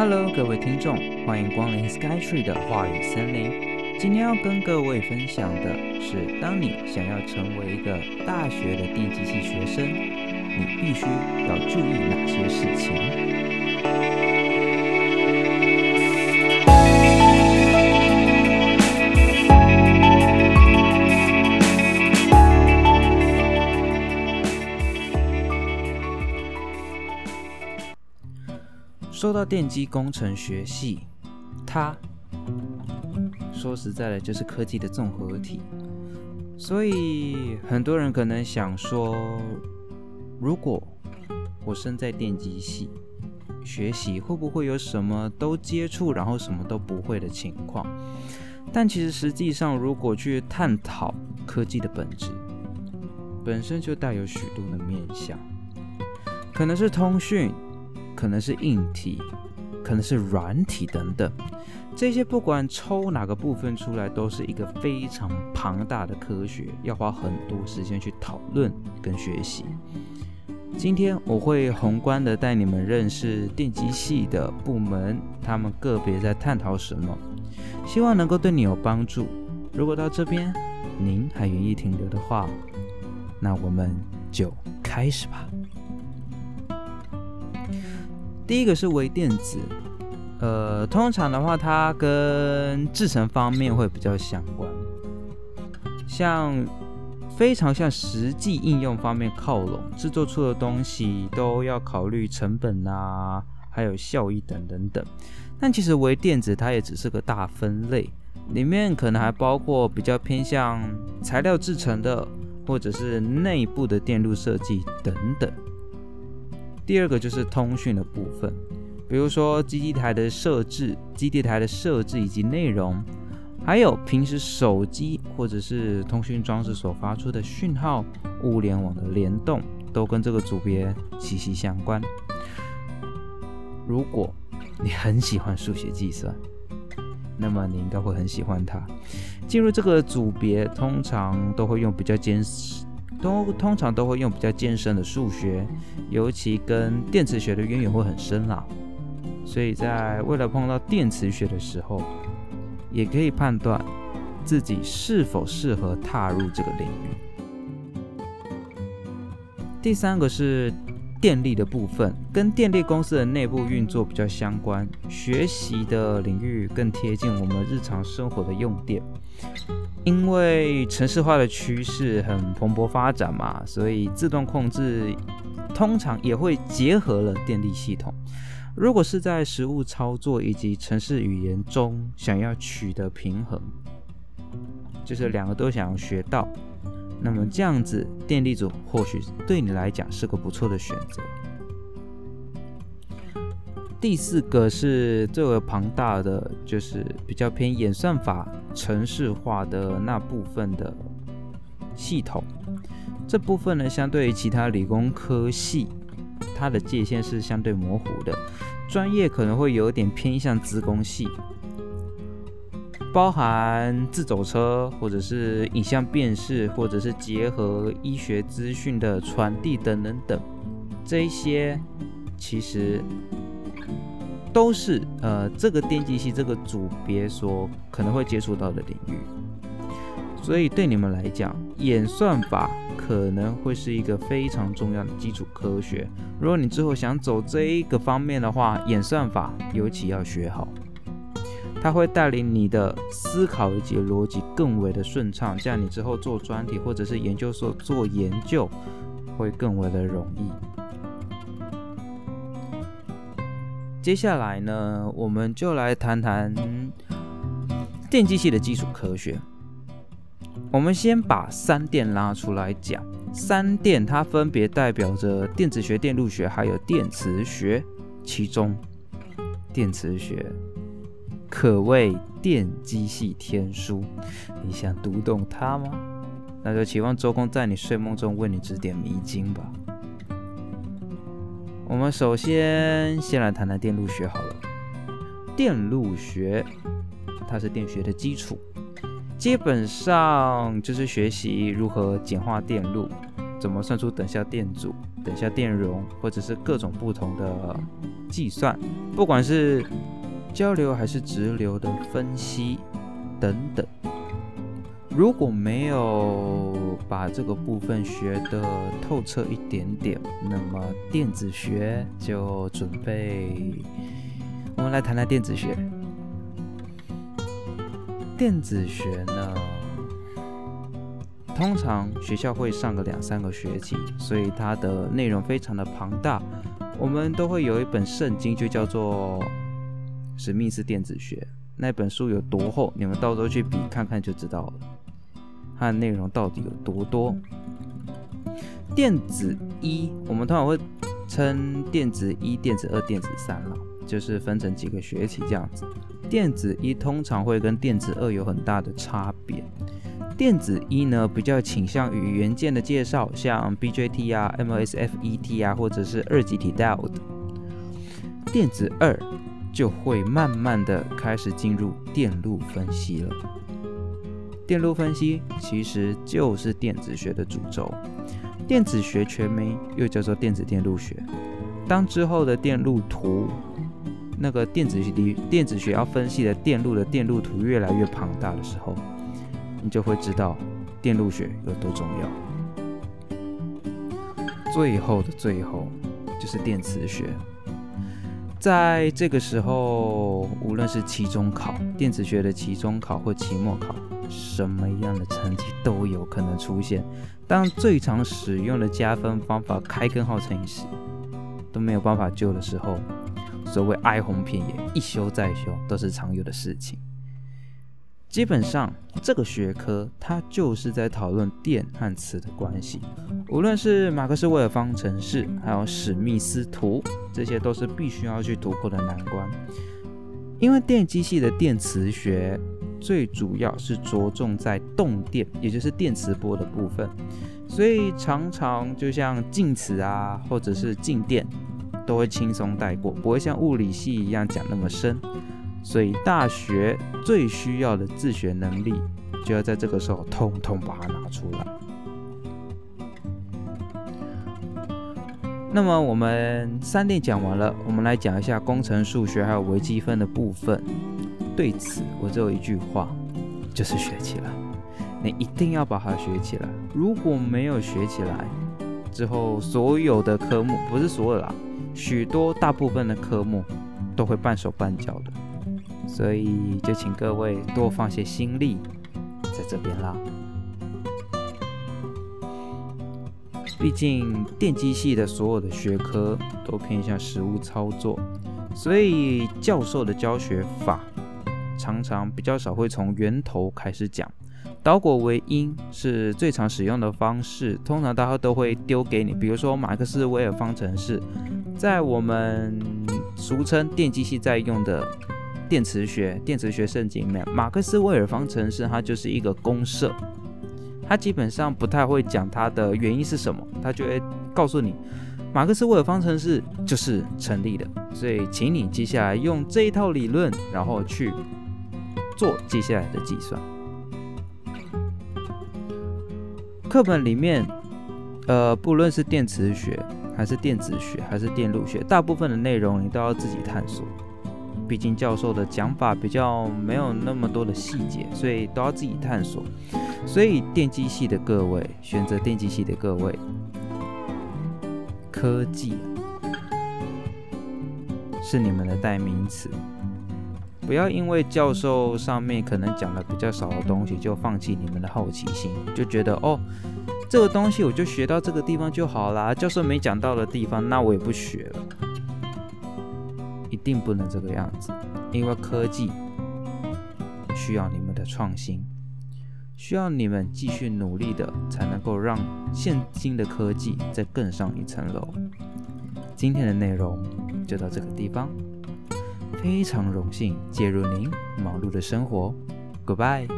Hello，各位听众，欢迎光临 Skytree 的话语森林。今天要跟各位分享的是，当你想要成为一个大学的电机系学生，你必须要注意哪些事情。说到电机工程学系，它说实在的，就是科技的综合体。所以很多人可能想说，如果我身在电机系学习，会不会有什么都接触，然后什么都不会的情况？但其实实际上，如果去探讨科技的本质，本身就带有许多的面向，可能是通讯。可能是硬体，可能是软体等等，这些不管抽哪个部分出来，都是一个非常庞大的科学，要花很多时间去讨论跟学习。今天我会宏观的带你们认识电机系的部门，他们个别在探讨什么，希望能够对你有帮助。如果到这边您还愿意停留的话，那我们就开始吧。第一个是微电子，呃，通常的话，它跟制成方面会比较相关，像非常向实际应用方面靠拢，制作出的东西都要考虑成本啊，还有效益等等等。但其实微电子它也只是个大分类，里面可能还包括比较偏向材料制成的，或者是内部的电路设计等等。第二个就是通讯的部分，比如说基地台的设置、基地台的设置以及内容，还有平时手机或者是通讯装置所发出的讯号、物联网的联动，都跟这个组别息息相关。如果你很喜欢数学计算，那么你应该会很喜欢它。进入这个组别，通常都会用比较坚实。都通常都会用比较艰深的数学，尤其跟电磁学的渊源会很深啦。所以在为了碰到电磁学的时候，也可以判断自己是否适合踏入这个领域。第三个是电力的部分，跟电力公司的内部运作比较相关，学习的领域更贴近我们日常生活的用电。因为城市化的趋势很蓬勃发展嘛，所以自动控制通常也会结合了电力系统。如果是在实物操作以及城市语言中想要取得平衡，就是两个都想要学到，那么这样子电力组或许对你来讲是个不错的选择。第四个是最为庞大的，就是比较偏演算法、程式化的那部分的系统。这部分呢，相对于其他理工科系，它的界限是相对模糊的，专业可能会有点偏向资工系，包含自走车，或者是影像辨识，或者是结合医学资讯的传递等等等，这一些其实。都是呃，这个电机系这个组别所可能会接触到的领域，所以对你们来讲，演算法可能会是一个非常重要的基础科学。如果你之后想走这一个方面的话，演算法尤其要学好，它会带领你的思考以及逻辑更为的顺畅，这样你之后做专题或者是研究所做研究会更为的容易。接下来呢，我们就来谈谈电机系的基础科学。我们先把三电拉出来讲，三电它分别代表着电子学、电路学还有电磁学。其中，电磁学可谓电机系天书。你想读懂它吗？那就期望周公在你睡梦中为你指点迷津吧。我们首先先来谈谈电路学好了。电路学它是电学的基础，基本上就是学习如何简化电路，怎么算出等效电阻、等效电容，或者是各种不同的计算，不管是交流还是直流的分析等等。如果没有把这个部分学的透彻一点点，那么电子学就准备。我们来谈谈电子学。电子学呢，通常学校会上个两三个学期，所以它的内容非常的庞大。我们都会有一本圣经，就叫做《史密斯电子学》。那本书有多厚，你们到时候去比看看就知道了。它内容到底有多多？电子一，我们通常会称电子一、电子二、电子三了，就是分成几个学期这样子。电子一通常会跟电子二有很大的差别。电子一呢，比较倾向于元件的介绍，像 BJT 啊、MOSFET 啊，或者是二极体 diode。电子二就会慢慢的开始进入电路分析了。电路分析其实就是电子学的主轴，电子学全名又叫做电子电路学。当之后的电路图，那个电子学电子学要分析的电路的电路图越来越庞大的时候，你就会知道电路学有多重要。最后的最后就是电磁学，在这个时候，无论是期中考、电子学的期中考或期末考。什么样的成绩都有可能出现。当最常使用的加分方法开根号乘以十都没有办法救的时候，所谓哀鸿遍野、一修再修都是常有的事情。基本上，这个学科它就是在讨论电和磁的关系。无论是马克思韦尔方程式，还有史密斯图，这些都是必须要去突破的难关。因为电机系的电磁学。最主要是着重在动电，也就是电磁波的部分，所以常常就像静磁啊，或者是静电，都会轻松带过，不会像物理系一样讲那么深。所以大学最需要的自学能力，就要在这个时候通通把它拿出来。那么我们三点讲完了，我们来讲一下工程数学还有微积分的部分。对此，我只有一句话，就是学起来。你一定要把它学起来。如果没有学起来，之后所有的科目，不是所有啦，许多大部分的科目都会半手半脚的。所以就请各位多放些心力在这边啦。毕竟电机系的所有的学科都偏向实物操作，所以教授的教学法。常常比较少会从源头开始讲，导果为因是最常使用的方式。通常大家都会丢给你，比如说马克思韦尔方程式，在我们俗称电机系在用的电磁学电磁学圣经里面，马克思韦尔方程式它就是一个公设，它基本上不太会讲它的原因是什么，它就会告诉你马克思韦尔方程式就是成立的，所以请你接下来用这一套理论，然后去。做接下来的计算。课本里面，呃，不论是电磁学，还是电子学，还是电路学，大部分的内容你都要自己探索。毕竟教授的讲法比较没有那么多的细节，所以都要自己探索。所以电机系的各位，选择电机系的各位，科技是你们的代名词。不要因为教授上面可能讲的比较少的东西，就放弃你们的好奇心，就觉得哦，这个东西我就学到这个地方就好啦。教授没讲到的地方，那我也不学了。一定不能这个样子，因为科技需要你们的创新，需要你们继续努力的，才能够让现今的科技再更上一层楼。今天的内容就到这个地方。非常荣幸介入您忙碌的生活，Goodbye。